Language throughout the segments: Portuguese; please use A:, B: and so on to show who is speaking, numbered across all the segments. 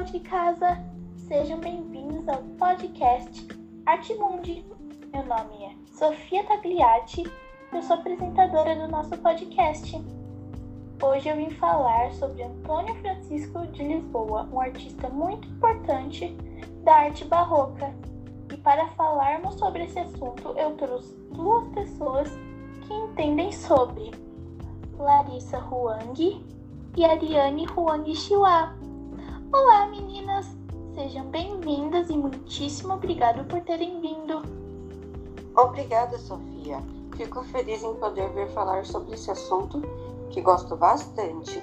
A: pessoal de casa, sejam bem-vindos ao podcast Artimundi. Meu nome é Sofia Tagliati, eu sou apresentadora do nosso podcast. Hoje eu vim falar sobre Antônio Francisco de Lisboa, um artista muito importante da arte barroca. E para falarmos sobre esse assunto, eu trouxe duas pessoas que entendem sobre Larissa Huang e Ariane Huang Chiwa. Olá, meninas! Sejam bem-vindas e muitíssimo obrigado por terem vindo.
B: Obrigada, Sofia. Fico feliz em poder vir falar sobre esse assunto que gosto bastante.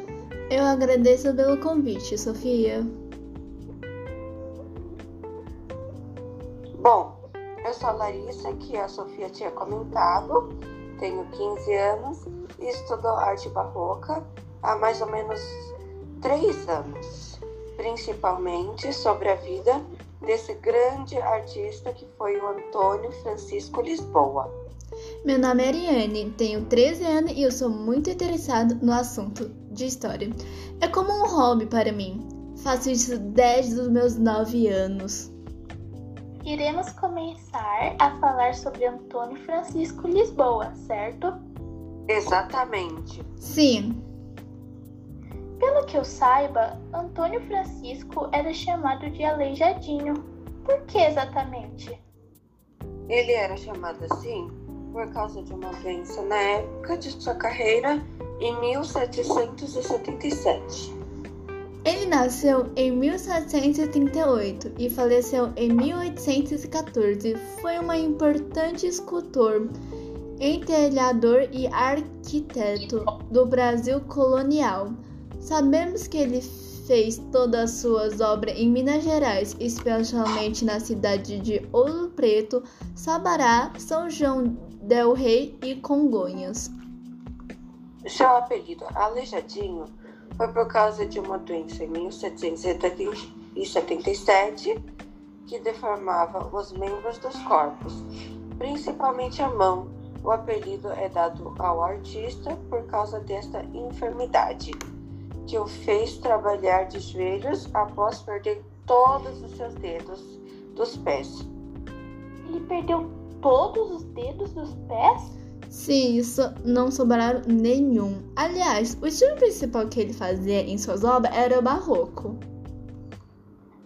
C: Eu agradeço pelo convite, Sofia.
B: Bom, eu sou a Larissa, que a Sofia tinha comentado, tenho 15 anos e estudo arte barroca há mais ou menos 3 anos principalmente sobre a vida desse grande artista que foi o Antônio Francisco Lisboa.
C: Meu nome é Ariane, tenho 13 anos e eu sou muito interessado no assunto de história. É como um hobby para mim. Faço isso desde os meus 9 anos.
A: Iremos começar a falar sobre Antônio Francisco Lisboa, certo?
B: Exatamente.
C: Sim.
A: Pelo que eu saiba, Antônio Francisco era chamado de Aleijadinho. Por que exatamente?
B: Ele era chamado assim por causa de uma doença na época de sua carreira em 1777.
C: Ele nasceu em 1738 e faleceu em 1814. Foi um importante escultor, entelhador e arquiteto do Brasil colonial. Sabemos que ele fez todas as suas obras em Minas Gerais, especialmente na cidade de Ouro Preto, Sabará, São João del Rei e Congonhas.
B: Seu apelido Aleijadinho foi por causa de uma doença em 1777 que deformava os membros dos corpos, principalmente a mão. O apelido é dado ao artista por causa desta enfermidade que o fez trabalhar de joelhos após perder todos os seus dedos dos pés.
A: Ele perdeu todos os dedos dos pés?
C: Sim, isso não sobraram nenhum. Aliás, o estilo principal que ele fazia em suas obras era o barroco.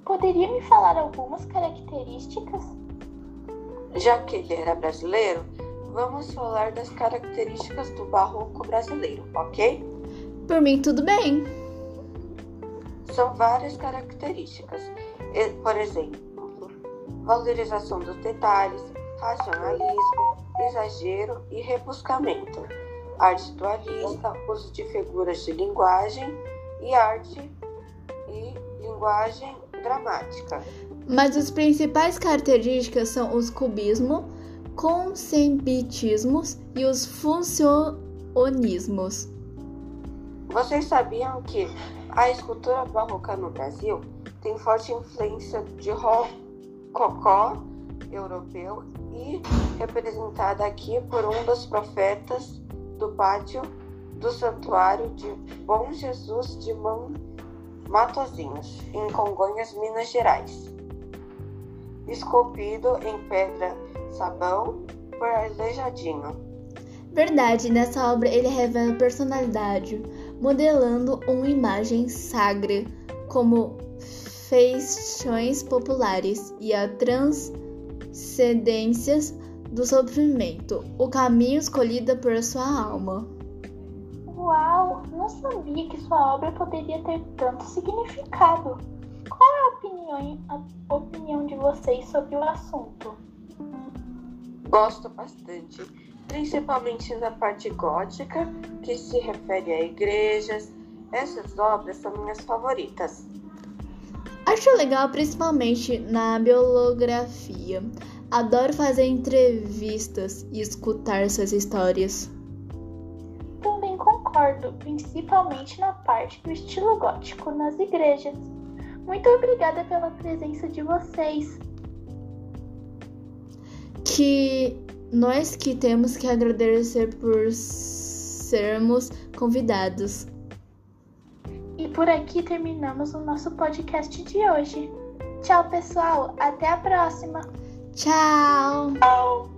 A: Poderia me falar algumas características?
B: Já que ele era brasileiro, vamos falar das características do barroco brasileiro, ok?
C: Por mim, tudo bem.
B: São várias características. Por exemplo, valorização dos detalhes, racionalismo, exagero e rebuscamento, arte dualista, uso de figuras de linguagem e arte e linguagem dramática.
C: Mas as principais características são os cubismo, consembitismos e os funcionismos.
B: Vocês sabiam que a escultura barroca no Brasil tem forte influência de rococó europeu e representada aqui por um dos profetas do pátio do santuário de Bom Jesus de Matozinhos, em Congonhas, Minas Gerais. Esculpido em pedra sabão por Aleijadinho.
C: Verdade, nessa obra ele revela personalidade, modelando uma imagem sagra como feições populares e a transcendência do sofrimento, o caminho escolhido por sua alma.
A: Uau, não sabia que sua obra poderia ter tanto significado. Qual é a opinião, a opinião de vocês sobre o assunto?
B: Gosto bastante principalmente na parte gótica, que se refere a igrejas. Essas obras são minhas favoritas.
C: Acho legal principalmente na biografia. Adoro fazer entrevistas e escutar essas histórias.
A: Também concordo, principalmente na parte do estilo gótico nas igrejas. Muito obrigada pela presença de vocês.
C: Que nós que temos que agradecer por sermos convidados.
A: E por aqui terminamos o nosso podcast de hoje. Tchau, pessoal. Até a próxima.
C: Tchau.
B: Tchau.